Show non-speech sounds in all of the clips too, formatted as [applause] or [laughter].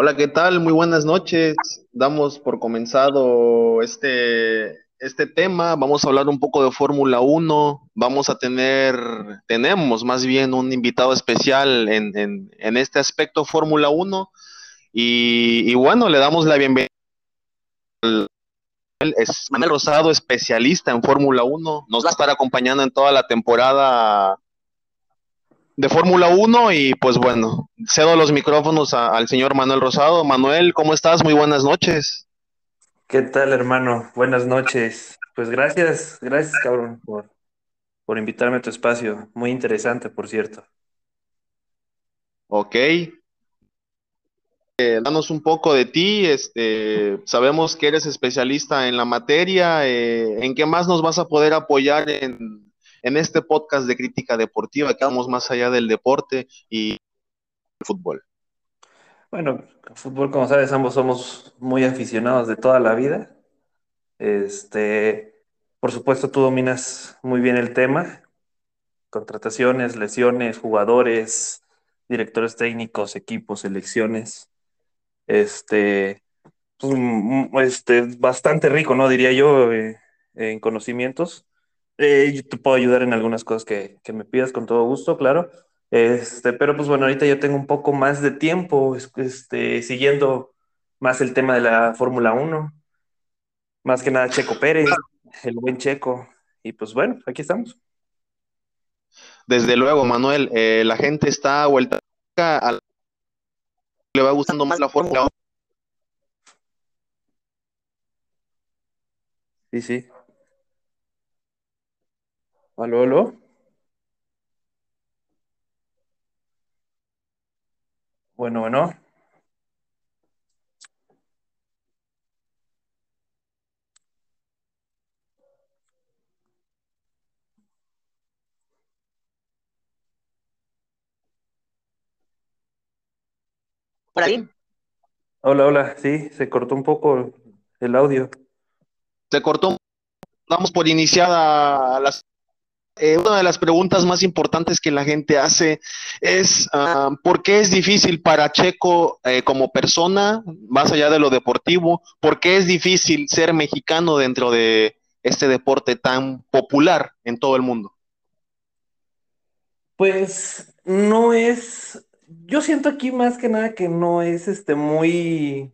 Hola, ¿qué tal? Muy buenas noches. Damos por comenzado este, este tema. Vamos a hablar un poco de Fórmula 1. Vamos a tener, tenemos más bien un invitado especial en, en, en este aspecto Fórmula 1. Y, bueno, le damos la bienvenida. Es Manuel Rosado, especialista en Fórmula 1. Nos va a estar acompañando en toda la temporada de Fórmula 1 y pues bueno, cedo los micrófonos a, al señor Manuel Rosado. Manuel, ¿cómo estás? Muy buenas noches. ¿Qué tal, hermano? Buenas noches. Pues gracias, gracias, cabrón, por, por invitarme a tu espacio. Muy interesante, por cierto. Ok. Eh, danos un poco de ti. Este, sabemos que eres especialista en la materia. Eh, ¿En qué más nos vas a poder apoyar en, en este podcast de crítica deportiva, que vamos más allá del deporte y el fútbol. Bueno, fútbol, como sabes, ambos somos muy aficionados de toda la vida. Este, por supuesto, tú dominas muy bien el tema. Contrataciones, lesiones, jugadores, directores técnicos, equipos, selecciones. Este, pues, este, bastante rico, ¿no? Diría yo, eh, en conocimientos. Eh, yo te puedo ayudar en algunas cosas que, que, me pidas con todo gusto, claro. Este, pero pues bueno, ahorita yo tengo un poco más de tiempo este, siguiendo más el tema de la Fórmula 1. Más que nada Checo Pérez, el buen Checo. Y pues bueno, aquí estamos. Desde luego, Manuel, eh, la gente está vuelta a la... le va gustando más la Fórmula 1. Sí, sí. ¿Aló, aló? Bueno, bueno. ¿Por ahí? Hola, hola. Sí, se cortó un poco el audio. Se cortó. Damos por iniciada las eh, una de las preguntas más importantes que la gente hace es uh, ¿por qué es difícil para Checo eh, como persona, más allá de lo deportivo, por qué es difícil ser mexicano dentro de este deporte tan popular en todo el mundo? Pues no es, yo siento aquí más que nada que no es este muy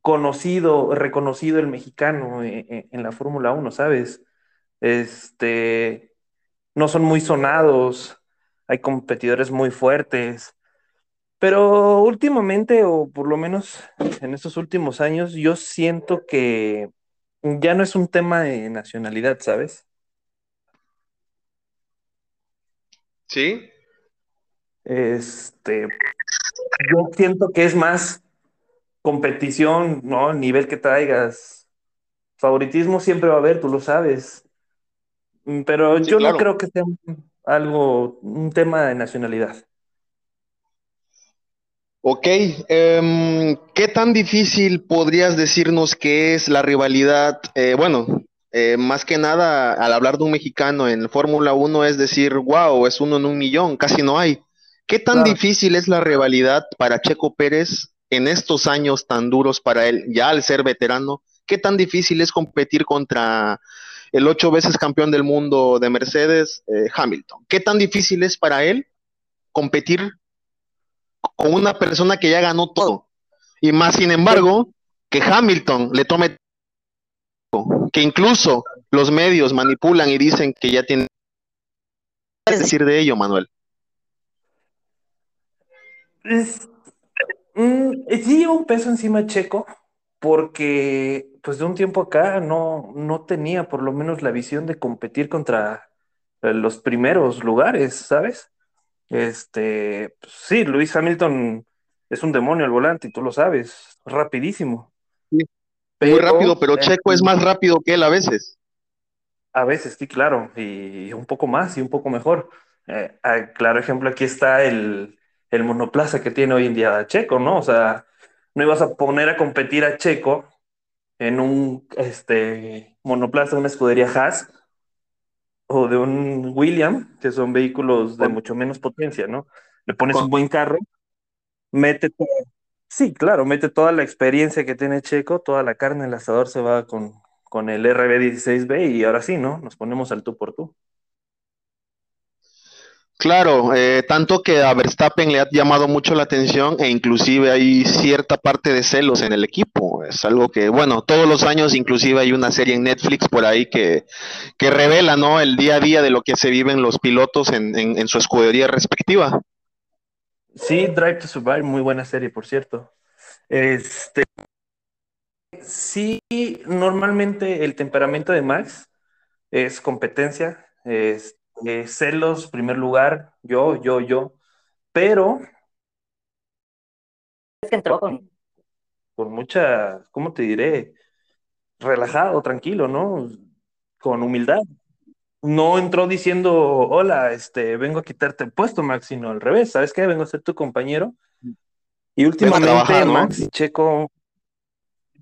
conocido, reconocido el mexicano en, en, en la Fórmula 1, ¿sabes? Este, no son muy sonados, hay competidores muy fuertes, pero últimamente, o por lo menos en estos últimos años, yo siento que ya no es un tema de nacionalidad, ¿sabes? Sí. Este, yo siento que es más competición, ¿no? El nivel que traigas. Favoritismo siempre va a haber, tú lo sabes. Pero sí, yo claro. no creo que sea algo, un tema de nacionalidad. Ok, um, ¿qué tan difícil podrías decirnos que es la rivalidad? Eh, bueno, eh, más que nada, al hablar de un mexicano en Fórmula 1 es decir, wow, es uno en un millón, casi no hay. ¿Qué tan claro. difícil es la rivalidad para Checo Pérez en estos años tan duros para él, ya al ser veterano? ¿Qué tan difícil es competir contra el ocho veces campeón del mundo de Mercedes, eh, Hamilton. ¿Qué tan difícil es para él competir con una persona que ya ganó todo? Y más, sin embargo, que Hamilton le tome que incluso los medios manipulan y dicen que ya tiene ¿Qué decir de ello, Manuel? Mm, sí lleva un peso encima Checo, porque pues de un tiempo acá no, no tenía por lo menos la visión de competir contra eh, los primeros lugares, ¿sabes? Este, pues, sí, Luis Hamilton es un demonio al volante, y tú lo sabes, rapidísimo. Sí, pero, muy rápido, pero Checo eh, es más rápido que él a veces. A veces, sí, claro, y un poco más y un poco mejor. Eh, claro ejemplo, aquí está el, el monoplaza que tiene hoy en día Checo, ¿no? O sea, no ibas a poner a competir a Checo en un este, monoplaza, una escudería Haas o de un William, que son vehículos de mucho menos potencia, ¿no? Le pones un buen carro, métete, Sí, claro, mete toda la experiencia que tiene Checo, toda la carne en el asador se va con, con el RB16B y ahora sí, ¿no? Nos ponemos al tú por tú. Claro, eh, tanto que a Verstappen le ha llamado mucho la atención e inclusive hay cierta parte de celos en el equipo. Es algo que, bueno, todos los años inclusive hay una serie en Netflix por ahí que, que revela, ¿no? El día a día de lo que se viven los pilotos en, en, en su escudería respectiva. Sí, Drive to Survive, muy buena serie, por cierto. Este, sí, normalmente el temperamento de Max es competencia, es eh, celos, primer lugar, yo, yo, yo, pero es que entró con, con mucha, ¿cómo te diré? Relajado, tranquilo, ¿no? Con humildad. No entró diciendo, hola, este, vengo a quitarte el puesto, Max, sino al revés, ¿sabes qué? Vengo a ser tu compañero. Y últimamente trabajar, ¿no? Max y Checo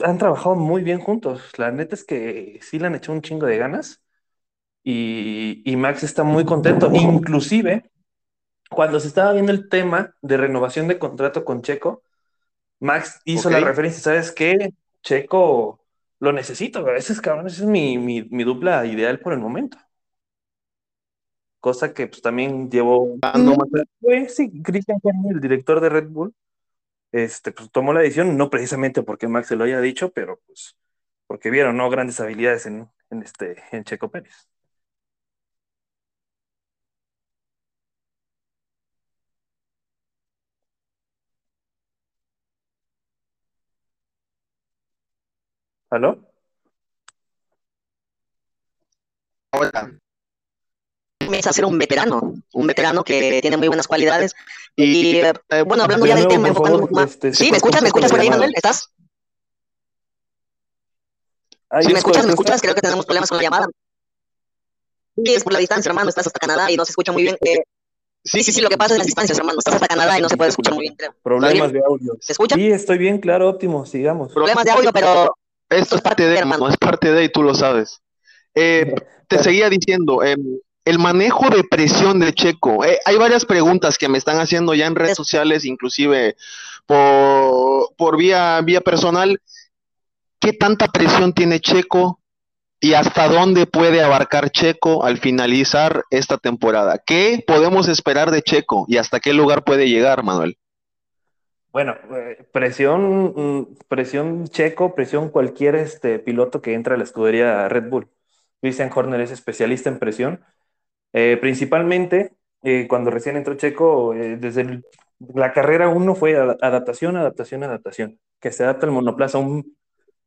han trabajado muy bien juntos. La neta es que sí le han hecho un chingo de ganas y, y, Max está muy contento. Inclusive, cuando se estaba viendo el tema de renovación de contrato con Checo, Max hizo okay. la referencia, ¿sabes qué? Checo lo necesito, ese es cabrón, esa es mi, mi, mi, dupla ideal por el momento. Cosa que pues también llevó. Pues, sí, Christian Horner, el director de Red Bull, este, pues tomó la decisión, no precisamente porque Max se lo haya dicho, pero pues porque vieron, ¿no? Grandes habilidades en, en este, en Checo Pérez. ¿Aló? Hola. Comienza a ser un veterano, un veterano que tiene muy buenas cualidades. Y eh, bueno, hablando de ya del tema, enfocando poco más. Este, sí, ¿me escuchas? ¿Me escuchas por ahí, Manuel? ¿Estás? Ahí sí, ¿me escuchas? ¿Me escuchas? Creo que tenemos problemas con la llamada. Sí, es por la distancia, hermano. Estás hasta Canadá y no se escucha muy bien. Eh, sí, sí, sí, lo que pasa es las distancias, hermano. Estás hasta Canadá y no se puede escuchar muy bien, creo. Problemas de audio. ¿Se escucha? Sí, estoy bien, claro, óptimo, sigamos. Problemas de audio, pero esto es parte de, hermano, es parte de y tú lo sabes. Eh, te seguía diciendo, eh, el manejo de presión de Checo. Eh, hay varias preguntas que me están haciendo ya en redes sociales, inclusive por, por vía, vía personal. ¿Qué tanta presión tiene Checo y hasta dónde puede abarcar Checo al finalizar esta temporada? ¿Qué podemos esperar de Checo y hasta qué lugar puede llegar, Manuel? Bueno, eh, presión, presión checo, presión cualquier este, piloto que entra a la escudería Red Bull. Christian Horner es especialista en presión. Eh, principalmente eh, cuando recién entró Checo, desde la carrera 1 fue adaptación, adaptación, adaptación, que se adapta el monoplaza, un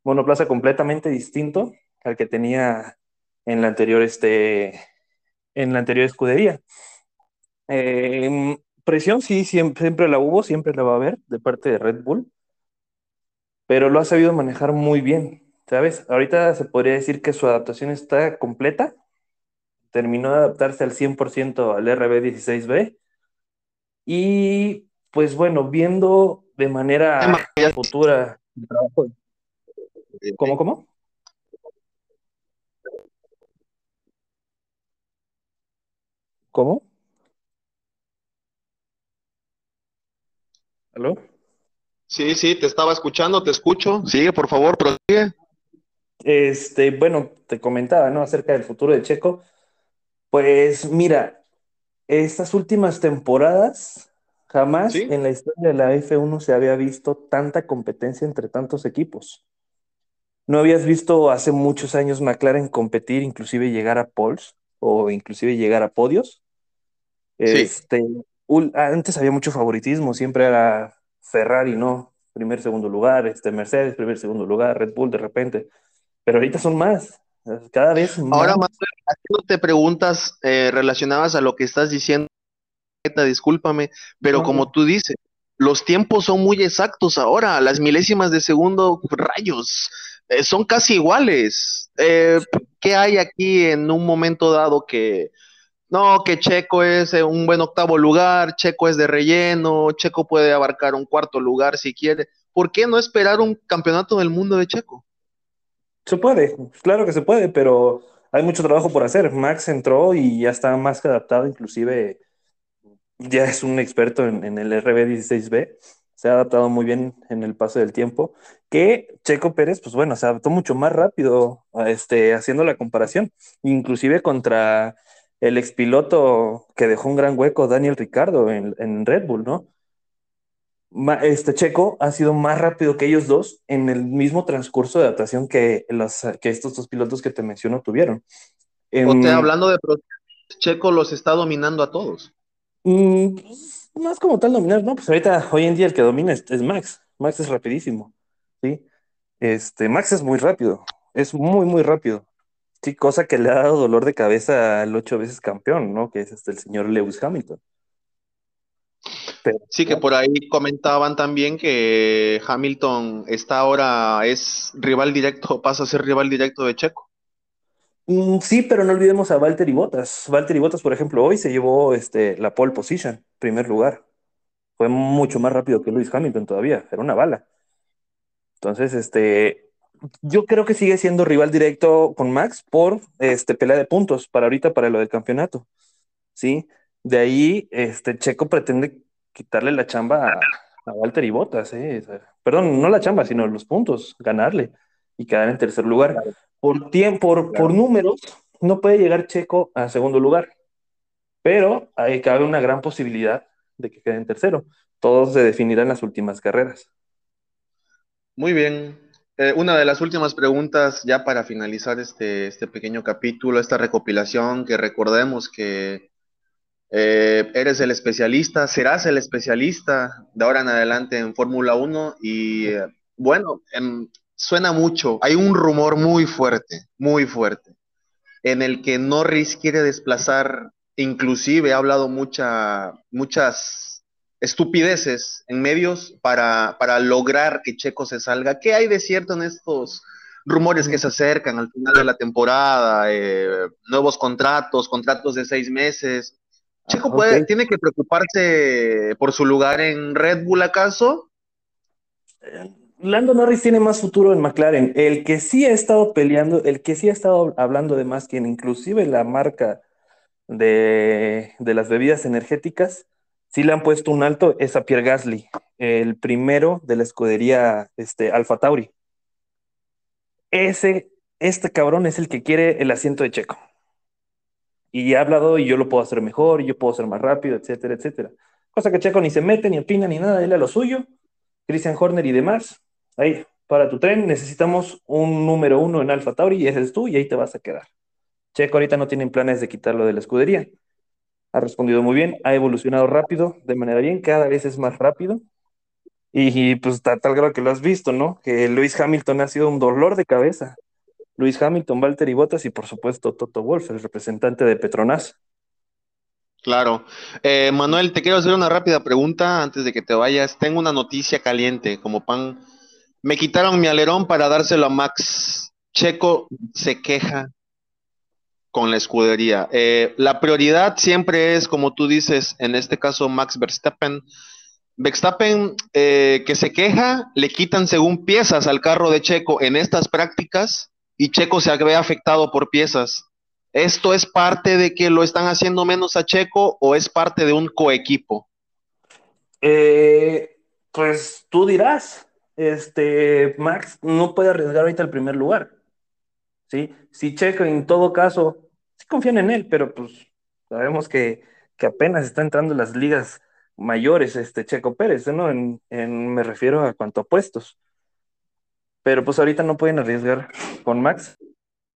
monoplaza completamente distinto al que tenía en la anterior, este, en la anterior escudería. Presión sí, siempre, siempre la hubo, siempre la va a haber de parte de Red Bull, pero lo ha sabido manejar muy bien, ¿sabes? Ahorita se podría decir que su adaptación está completa, terminó de adaptarse al 100% al RB16B y pues bueno, viendo de manera futura el trabajo. ¿Cómo, cómo? ¿Cómo? ¿Aló? Sí, sí, te estaba escuchando, te escucho. Sigue, por favor, prosigue. Este, bueno, te comentaba, ¿no? Acerca del futuro de Checo. Pues mira, estas últimas temporadas jamás ¿Sí? en la historia de la F1 se había visto tanta competencia entre tantos equipos. No habías visto hace muchos años McLaren competir, inclusive llegar a poles o inclusive llegar a podios. Sí. Este, antes había mucho favoritismo, siempre era Ferrari, ¿no? Primer, segundo lugar, este, Mercedes, primer, segundo lugar, Red Bull de repente. Pero ahorita son más, cada vez más. Ahora, Manuel, haciéndote preguntas eh, relacionadas a lo que estás diciendo, discúlpame, pero No. como tú dices, los tiempos son muy exactos ahora, las milésimas de segundo, rayos, eh, son casi iguales. Eh, ¿Qué hay aquí en un momento dado que, no, que Checo es eh, un buen octavo lugar, Checo es de relleno, Checo puede abarcar un cuarto lugar si quiere? ¿Por qué no esperar un campeonato del mundo de Checo? Se puede, claro que se puede, pero hay mucho trabajo por hacer. Max entró y ya está más que adaptado, inclusive ya es un experto en, el RB16B. se ha adaptado muy bien en el paso del tiempo, que Checo Pérez, pues bueno, se adaptó mucho más rápido este, haciendo la comparación, inclusive contra el expiloto que dejó un gran hueco, Daniel Ricardo, en, Red Bull, ¿no? Este Checo ha sido más rápido que ellos dos en el mismo transcurso de adaptación que, los, que estos dos pilotos que te menciono tuvieron. O sea, hablando de Checo los está dominando a todos. Mm, pues, más como tal dominar, ¿no? Pues ahorita, hoy en día el que domina es, Max. Max es rapidísimo, ¿sí? Este, Max es muy rápido, es muy, muy rápido. Sí, cosa que le ha dado dolor de cabeza al ocho veces campeón, ¿no? Que es este, el señor Lewis Hamilton. sí, que por ahí comentaban también que Hamilton está ahora, es rival directo, [laughs] pasa a ser rival directo de Checo. Mm, sí, pero no olvidemos a Valtteri Bottas. Valtteri Bottas, por ejemplo, hoy se llevó este, la pole position, primer lugar. Fue mucho más rápido que Lewis Hamilton todavía, era una bala. Entonces, este, yo creo que sigue siendo rival directo con Max por este, pelea de puntos para ahorita, para lo del campeonato. ¿Sí? De ahí, este, Checo pretende quitarle la chamba a, a Valtteri Bottas. ¿eh? Perdón, no la chamba, sino los puntos, ganarle y quedar en tercer lugar por tiempo, por, números, no puede llegar Checo a segundo lugar, pero ahí cabe una gran posibilidad de que quede en tercero. Todo se definirá en las últimas carreras. Muy bien. Eh, una de las últimas preguntas ya para finalizar este, este pequeño capítulo, esta recopilación, que recordemos que eh, eres el especialista, serás el especialista de ahora en adelante en Fórmula 1 y eh, bueno, en, suena mucho, hay un rumor muy fuerte, muy fuerte, en el que Norris quiere desplazar, inclusive ha hablado mucha, muchas estupideces en medios para, para lograr que Checo se salga. ¿Qué hay de cierto en estos rumores que se acercan al final de la temporada? Eh, nuevos contratos, contratos de seis meses. ¿Checo puede, tiene que preocuparse por su lugar en Red Bull acaso? Eh, Lando Norris tiene más futuro en McLaren. El que sí ha estado peleando, el que sí ha estado hablando de más, quien inclusive la marca de, las bebidas energéticas, sí le han puesto un alto, es a Pierre Gasly, el primero de la escudería este, Alfa Tauri. Ese, este cabrón es el que quiere el asiento de Checo. Y ha hablado y yo lo puedo hacer mejor, y yo puedo ser más rápido, etcétera, etcétera. Cosa que Checo ni se mete, ni opina, ni nada, él a lo suyo. Christian Horner y demás, ahí, para tu tren necesitamos un número uno en Alfa Tauri y ese es tú y ahí te vas a quedar. Checo ahorita no tienen planes de quitarlo de la escudería. Ha respondido muy bien, ha evolucionado rápido, de manera bien, cada vez es más rápido. Y, pues tal, tal grado que lo has visto, ¿no? Que Luis Hamilton ha sido un dolor de cabeza. Luis Hamilton, Valtteri Bottas y por supuesto Toto Wolf, el representante de Petronas. Claro. Eh, Manuel, te quiero hacer una rápida pregunta antes de que te vayas. Tengo una noticia caliente, como pan me quitaron mi alerón para dárselo a Max. Checo se queja con la escudería. Eh, la prioridad siempre es, como tú dices, en este caso Max Verstappen. Verstappen eh, que se queja, le quitan según piezas al carro de Checo en estas prácticas y Checo se ve afectado por piezas. ¿Esto es parte de que lo están haciendo menos a Checo o es parte de un coequipo? Eh, pues tú dirás este, Max no puede arriesgar ahorita el primer lugar. ¿Sí? Si Checo en todo caso, sí confían en él, pero pues sabemos que, apenas está entrando en las ligas mayores este Checo Pérez, ¿no? En, me refiero a cuanto a puestos. Pero pues ahorita no pueden arriesgar con Max.